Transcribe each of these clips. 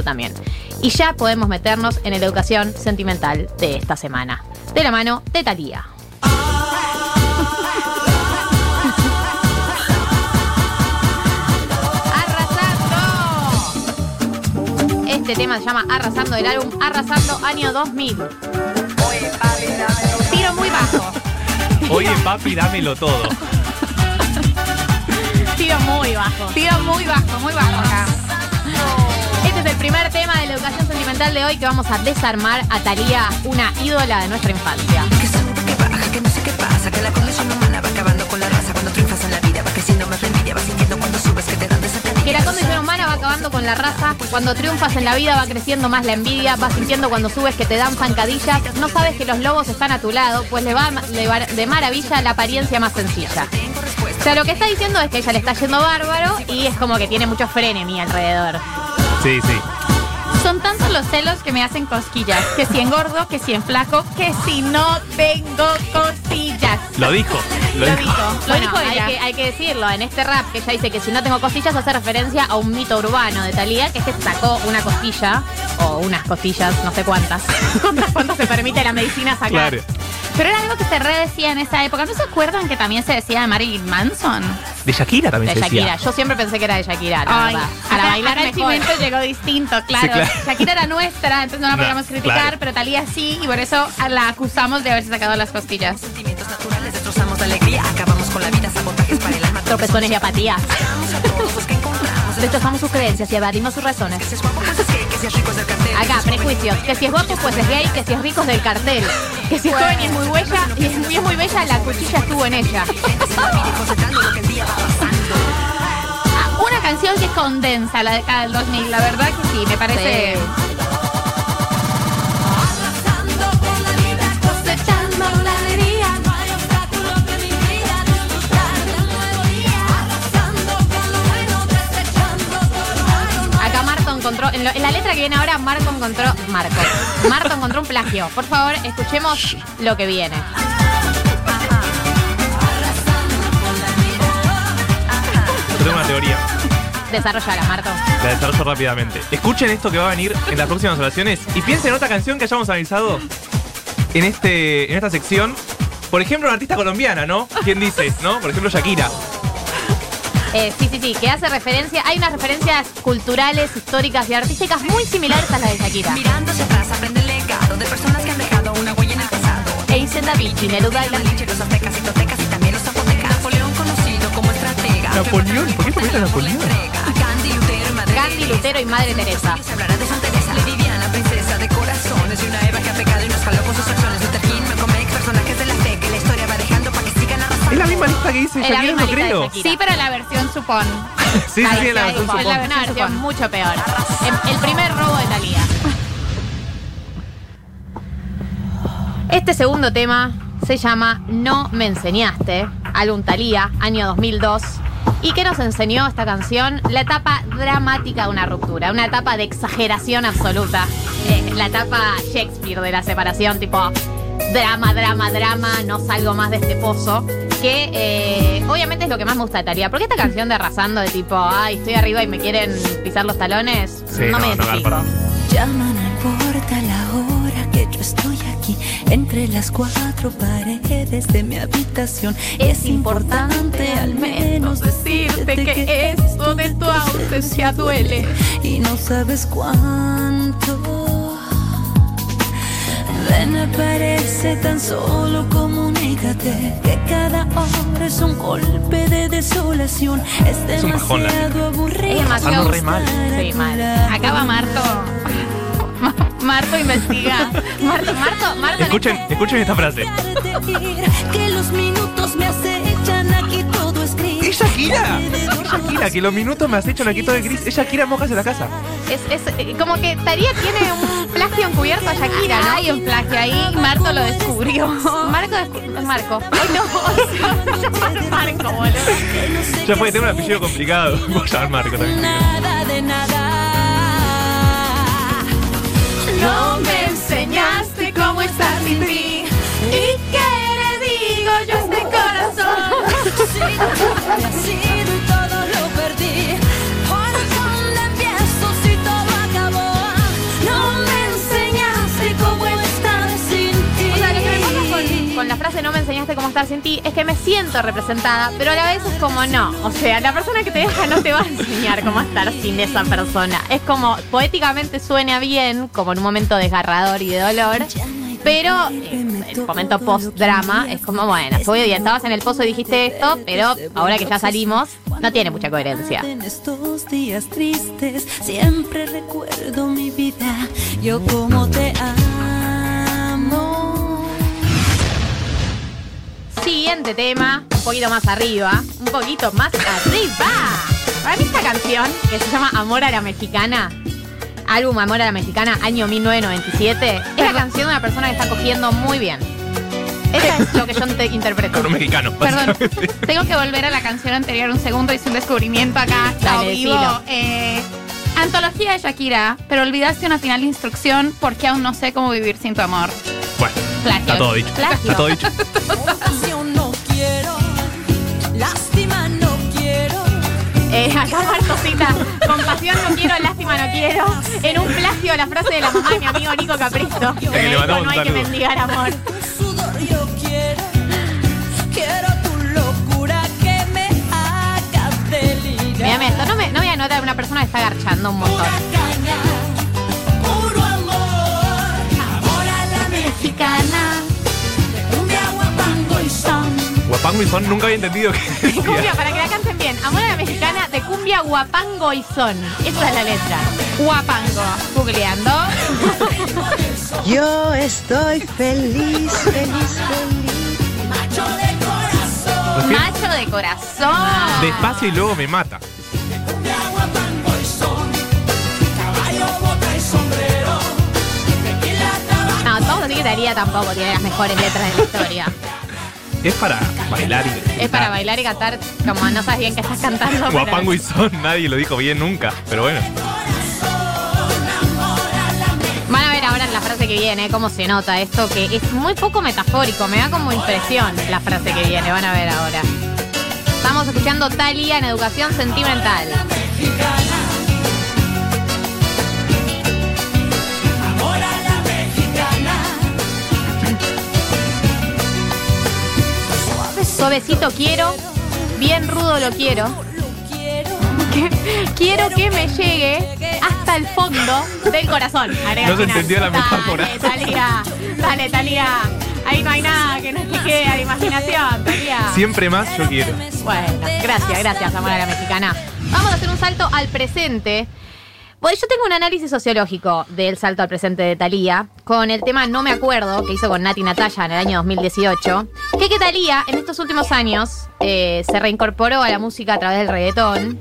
momento también. Y ya podemos meternos en la educación sentimental de esta semana. De la mano de Talía. ¡Arrasando! Este tema se llama Arrasando del álbum Arrasando año 2000. Tiro muy bajo. Oye, papi, dámelo todo. Tiro muy bajo. Tiro muy bajo, muy bajo acá. Este es el primer tema de la educación sentimental de hoy que vamos a desarmar a Talía, una ídola de nuestra infancia. Que sube, que baja, que no sé qué pasa, que la condición humana va acabando con la raza. Cuando triunfas en la vida, va creciendo más la envidia, vas sintiendo cuando subes que te dan de Que la condición humana va acabando con la raza, cuando triunfas en la vida va creciendo más la envidia, vas sintiendo cuando subes que te dan zancadillas, no sabes que los lobos están a tu lado, pues le va, le va de maravilla la apariencia más sencilla. O sea, lo que está diciendo es que ella le está yendo bárbaro y es como que tiene mucho frenemy alrededor. Sí, sí. Son tantos los celos que me hacen cosquillas. Que si engordo, que si en flaco, que si no tengo costillas. Lo dijo. Lo Lo dijo. dijo, lo Bueno, dijo hay ella. que, hay que decirlo, en este rap que ella dice que si no tengo costillas hace referencia a un mito urbano de Talía, que es que sacó una costilla, o unas costillas, no sé cuántas, cuántas, cuántas se permite la medicina sacar. Claro. Pero era algo que se redecía en esa época. ¿No se acuerdan que también se decía de Marilyn Manson? De Shakira también De se Shakira, decía. yo siempre pensé que era de Shakira, la Ay, verdad. para Acá- bailar acá el mejor. llegó distinto, claro. Sí, claro. Shakira era nuestra, entonces no la No, podíamos criticar, claro. pero Talía sí, y por eso la acusamos de haberse sacado las costillas. Sentimientos naturales, destrozamos la alegría, acabamos con la vida, sabotajes para el alma. Tropezones y apatías. Destrozamos sus creencias y evadimos sus razones. Si es es es rico es del cartel. Acá, prejuicios. Que si es guapo, pues es gay. Que si es rico, es del cartel. Que si es joven y es muy bella, y es, y es muy bella, la cuchilla estuvo en ella. Una canción que condensa la década del 2000, la verdad que sí, me parece. Sí. En, lo- en la letra que viene ahora, Marco encontró, Marco, Marto encontró un plagio. Por favor, escuchemos lo que viene. Yo tengo una teoría. Desarrollala, Marto. La desarrollo rápidamente. Escuchen esto que va a venir en las próximas oraciones y piensen en otra canción que hayamos analizado en, este, en esta sección. Por ejemplo, una artista colombiana, ¿no? ¿Quién dice? ¿No? Por ejemplo, Shakira. Eh, sí, sí, sí, que hace referencia, hay unas referencias culturales, históricas y artísticas muy similares a las de Shakira. Mirando hacia atrás, aprende el legado de personas que han dejado una huella en el pasado. Eisen David, Neruda Los aztecas y totecas y también los zapotecas. Napoleón conocido como estratega. Napoleón, ¿por qué a Napoleón? Gandhi, Lutero y Madre Gandhi, Lutero y Madre Teresa. La misma lista que la Shakira, no creo. Sí, pero la versión supón. Sí, sí, sí, la versión supón. una versión mucho peor. El, el primer robo de Talía. Este segundo tema se llama No me enseñaste, álbum Talía, año 2002. ¿Y qué nos enseñó esta canción? La etapa dramática de una ruptura, una etapa de exageración absoluta. Eh, la etapa Shakespeare de la separación, tipo drama, drama, drama, no salgo más de este pozo. Que eh, obviamente es lo que más me gusta de Talía. Porque esta canción de arrasando, de tipo, ay, estoy arriba y me quieren pisar los talones, Sí, no, no, me no, identifico. perdón. Llama, no importa la hora que yo estoy aquí, entre las cuatro paredes de mi habitación. Es importante al menos decirte que esto de tu ausencia duele. y no sabes cuánto. Ven, aparece tan solo comunícate que cada hora es un golpe de desolación. Es un demasiado aburrido. Es demasiado re mal. Sí, mal. Acaba Marto. Marto investiga. Marto, Marto, Marto. Escuchen, escuchen esta frase. Que los minutos me acechan aquí todo es gris. ¡Es Shakira! Es Shakira, que los minutos me has hecho la quito de gris. Es Shakira mojas en la casa. Es, es eh, como que Talía tiene un plagio encubierto a Shakira, ¿no? Hay un plagio ahí Marto lo descubrió. Marco descu- Marco. Ay, no. Marco, boludo. Ya fue, tengo un apellido complicado. Voy a llamar Marco también. Nada de nada. No me enseñaste cómo estar sin ti. ¿Y qué Con la frase no me enseñaste cómo estar sin ti, es que me siento representada, pero a la vez es como no. O sea, la persona que te deja no te va a enseñar cómo estar sin esa persona. Es como poéticamente suena bien, como en un momento desgarrador y de dolor, pero eh, el momento post-drama es como, bueno, fue bien, estabas en el pozo y dijiste esto, pero ahora que ya salimos, no tiene mucha coherencia. En estos días tristes siempre recuerdo mi vida. Yo como te amo. Siguiente tema, un poquito más arriba, un poquito más arriba. Para mí esta canción, que se llama Amor a la Mexicana, álbum Amor a la Mexicana, año 1997, es la canción de una persona que está cogiendo muy bien. Eso es lo que yo te interpreto. Con un mexicano. Perdón, tengo que volver a la canción anterior un segundo, hice un descubrimiento acá. Vivo. Eh, antología de Shakira, pero olvidaste una final de instrucción porque aún no sé cómo vivir sin tu amor. Bueno, Plagio. está todo dicho. Plagio. Está todo dicho. Eh, acá Martosita, compasión no quiero, lástima no quiero. En un plagio la frase de la mamá de mi amigo Nico Capristo. Que me dijo, no hay que saludo". mendigar amor. Mírame esto, no, me, no voy a notar una persona que está garchando un montón. Son, nunca había entendido que Cumbia, para que la canten bien. Amor a la mexicana de cumbia guapango y son. Esa es la letra. Guapango. Googleando. Yo estoy feliz, feliz, feliz. Macho de corazón, Macho de corazón. Despacio y luego me mata. No, todos Talía tampoco tiene las mejores letras de la historia. Es para bailar y Es para bailar y cantar como no sabes bien qué estás cantando. Guapango y son, nadie lo dijo bien nunca. Pero bueno. Van a ver ahora en la frase que viene cómo se nota esto, que es muy poco metafórico, me da como impresión la frase que viene, van a ver ahora. Estamos escuchando Talía en educación sentimental. Suavecito quiero, bien rudo lo quiero. quiero. Quiero que me llegue hasta el fondo del corazón. Agrega No se final. entendió la metáfora. Dale, Talía. Dale, Talía. Ahí no hay nada que no te quede a la imaginación, Talía. Siempre más yo quiero. Bueno, gracias, gracias, amor a la mexicana. Vamos a hacer un salto al presente. Bueno, yo tengo un análisis sociológico del salto al presente de Thalía con el tema No me acuerdo que hizo con Nati Natalia en el año 2018. Que que Thalía en estos últimos años eh, se reincorporó a la música a través del reggaetón.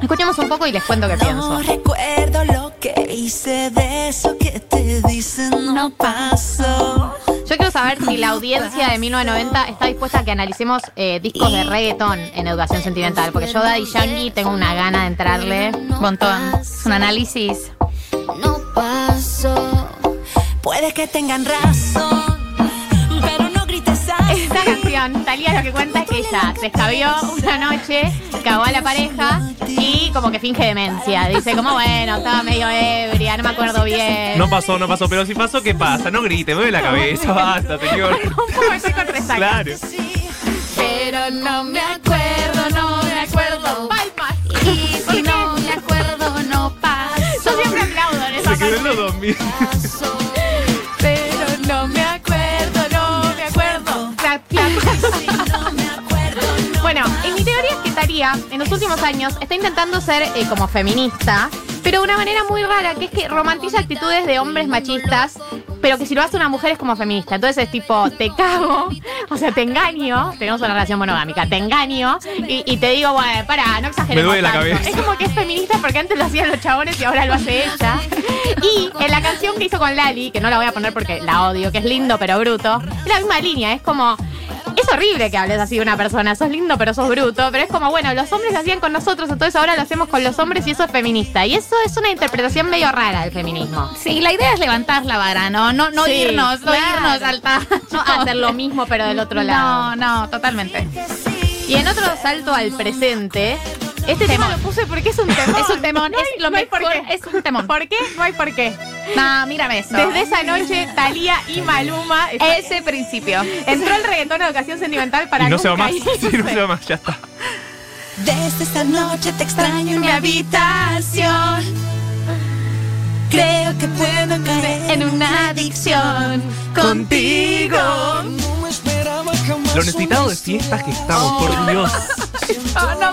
Escuchemos un poco y les cuento qué pienso. No recuerdo lo que hice de eso que te dicen no pasó. Yo quiero saber si la audiencia de 1990 está dispuesta a que analicemos eh, discos de reggaetón en educación sentimental. Porque yo, Daddy Yankee, tengo una gana de entrarle. Montón. Es un análisis. No pasó. Puede que tengan razón, Esta canción, Talía lo que cuenta es que ella se escabió una noche, cagó a la pareja y como que finge demencia. Dice como, bueno, estaba medio ebria, no me acuerdo bien. No pasó, no pasó. Pero si pasó, ¿qué pasa? No grite, mueve la cabeza, basta, señor. un poco estoy con resaca. Claro. Pero no me acuerdo, no me acuerdo. Palmas. Y si no me acuerdo, no pasa. Yo siempre aplaudo en esa Se quedó en los parte. 2000. En los últimos años está intentando ser eh, como feminista, pero de una manera muy rara, que es que romantiza actitudes de hombres machistas, pero que si lo hace una mujer es como feminista. Entonces es tipo, te cago, o sea, te engaño, tenemos una relación monogámica, te engaño y, y te digo, bueno, para, no exageremos Me duele la tanto". cabeza. Es como que es feminista porque antes lo hacían los chabones y ahora lo hace ella. Y en la canción que hizo con Lali, que no la voy a poner porque la odio, que es lindo pero bruto, es la misma línea, es como... Es horrible que hables así de una persona, sos lindo pero sos bruto, pero es como, bueno, los hombres lo hacían con nosotros, entonces ahora lo hacemos con los hombres y eso es feminista. Y eso es una interpretación medio rara del feminismo. Sí, la idea es levantar la vara, no, no, no Sí, irnos, no claro. irnos al tacho. No hacer lo mismo pero del otro lado. No, no, totalmente. Y en otro salto al presente, este tema lo puse porque es un temón. Es un temón, No hay- es lo no hay mejor, por qué. es un temón. ¿Por qué? No hay por qué. No, mírame eso. Desde esa noche, Talía y Maluma. Ese principio. Entró el reggaetón de educación sentimental para Y no se va más. Sí, no se va más, ya está. Desde esta noche te extraño en mi habitación. Creo que puedo caer En una adicción Contigo. Lo necesitado de fiestas que estamos, por Dios. No, no.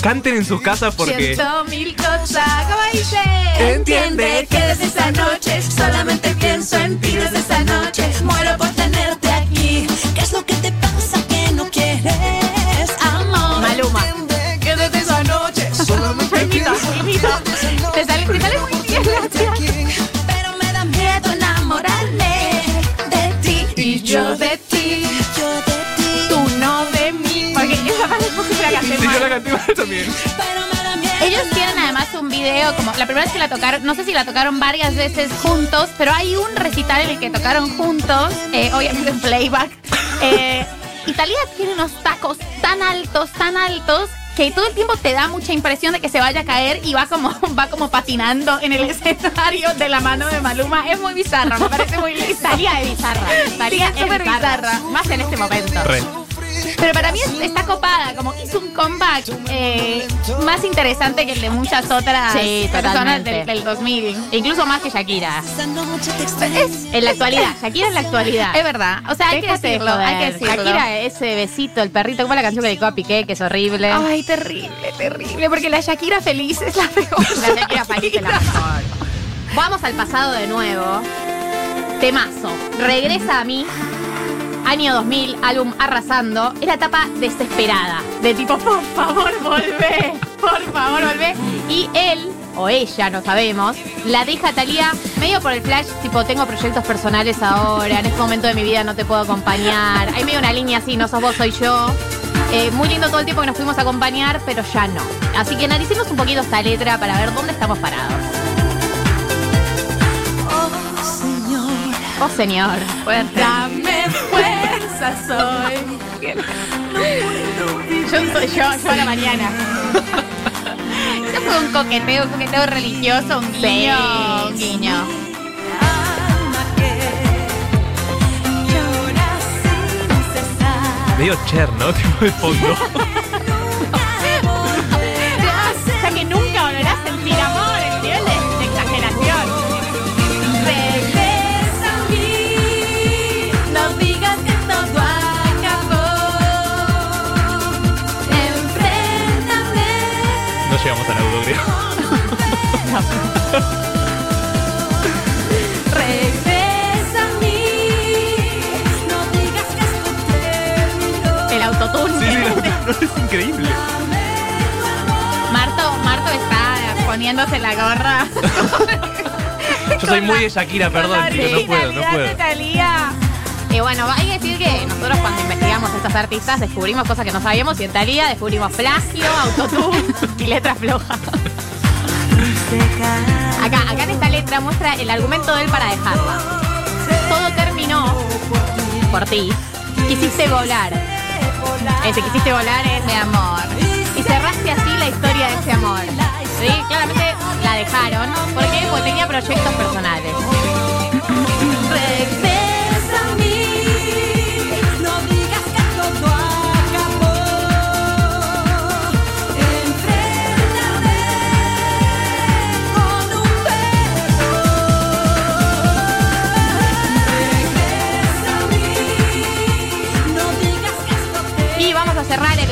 Canten en sus casas porque. Siento mil cosas. ¿Cómo dice? Entiende que desde esa noche solamente pienso en ti desde esa noche. Muero por tenerte aquí. ¿Qué es lo que te video, como la primera vez que la tocaron, no sé si la tocaron varias veces juntos, pero hay un recital en el que tocaron juntos, eh, obviamente en playback. Eh, Italia tiene unos tacos tan altos, tan altos, que todo el tiempo te da mucha impresión de que se vaya a caer y va como, va como patinando en el escenario de la mano de Maluma. Es muy bizarro, me parece muy lindo. Talía de bizarra. Talía Sí, es súper bizarra. bizarra. Más en este momento. Re. Pero para mí es- está copada, como hizo un comeback eh, más interesante que el de muchas otras Sí, personas del, del 2000. Incluso más que Shakira. Extraño. En la actualidad. Shakira en la actualidad. Es verdad, o sea, hay que decirlo, hay que decirlo. Shakira, ese besito, el perrito, como la canción que dedicó a Piqué, que es horrible. Ay, terrible, terrible, porque la Shakira feliz es la peor. La Shakira feliz es la mejor. Vamos al pasado de nuevo. Temazo. Regresa a mí. Año 2000, álbum Arrasando. Es la etapa desesperada. De tipo, por favor, volvé. Por favor, volvé. Y él, o ella, no sabemos, la deja Talía medio por el flash, tipo, tengo proyectos personales ahora, en este momento de mi vida no te puedo acompañar. Hay medio una línea así, no sos vos, soy yo. Eh, muy lindo todo el tiempo que nos fuimos a acompañar, pero ya no. Así que analicemos un poquito esta letra para ver dónde estamos parados. Oh, señor. Fuerte. Dame fuerza, soy. Yo soy yo, yo a la mañana. Eso fue un coqueteo, un coqueteo religioso, un guiño. Un guiño. Medio Cher, ¿no? Tipo de fondo. Regresa a mí, no digas que esto terminó. El autotune. Sí, es increíble. Marto, Marto está poniéndose la gorra. Yo soy muy de Shakira, perdón, chicos, no puedo, no puedo. Y bueno, hay que decir que nosotros cuando investigamos a estos artistas descubrimos cosas que no sabíamos y en Talía descubrimos plagio, autotune y letra floja. Acá, acá en esta letra muestra el argumento de él para dejarla. Todo terminó por ti. Quisiste volar. Ese quisiste volar es de amor. Y cerraste así la historia de ese amor. Sí, claramente la dejaron. ¿Por qué? Porque tenía proyectos personales.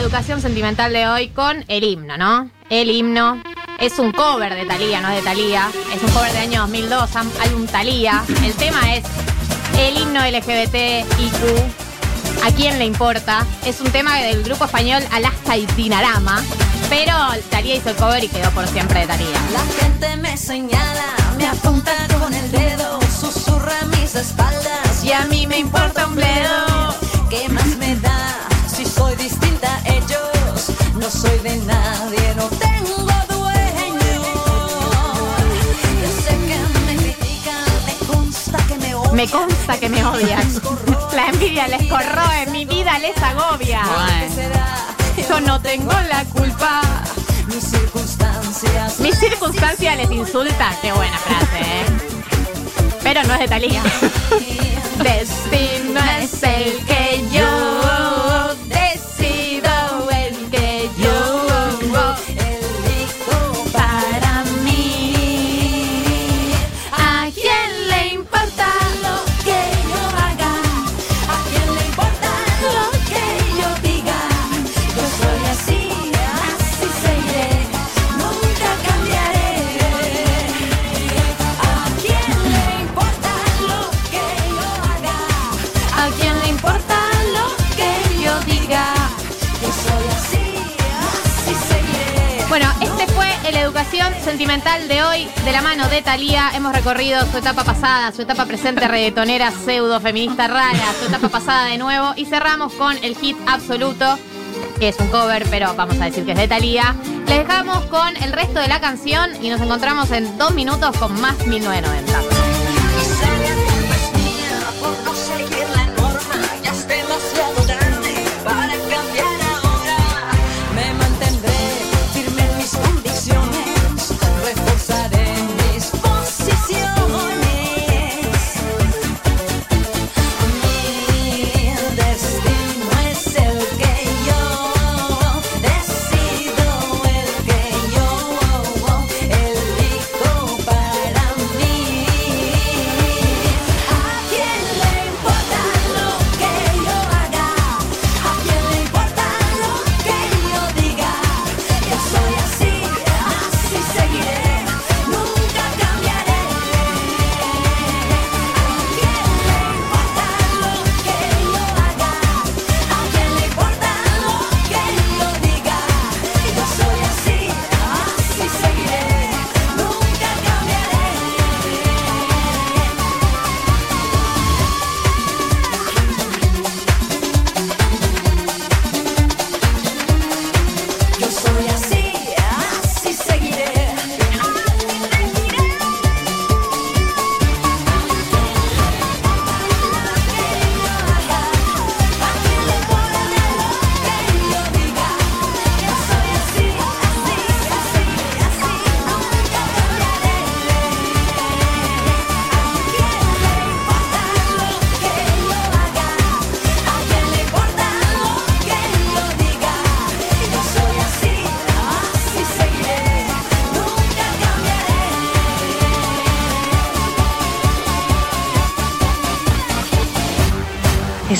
Educación sentimental de hoy con el himno, ¿no? El himno es un cover de Thalía, no es de Thalía. Es un cover del año 2002, am- álbum Thalía. El tema es el himno LGBTIQ. ¿A quién le importa? Es un tema del grupo español Alaska y Dinarama. Pero Thalía hizo el cover y quedó por siempre de Thalía. La gente me señala, me apunta con el dedo, susurra mis espaldas y a mí me importa un bledo. ¿Qué más me da me consta que me odian. La envidia les corroe, mi vida les agobia. Yo no tengo la culpa. Mis circunstancias. Mis circunstancias les insulta. Qué buena frase. ¿eh? Pero no es de Talía. Destino es el que yo de Talía hemos recorrido su etapa pasada, su etapa presente reggaetonera, pseudo feminista rara, su etapa pasada de nuevo y cerramos con el hit absoluto, que es un cover, pero vamos a decir que es de Talía. Les dejamos con el resto de la canción y nos encontramos en dos minutos con más 1990.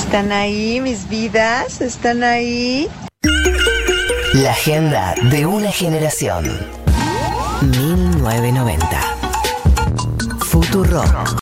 Están ahí mis vidas, están ahí. La agenda de una generación. 1990. Futuro.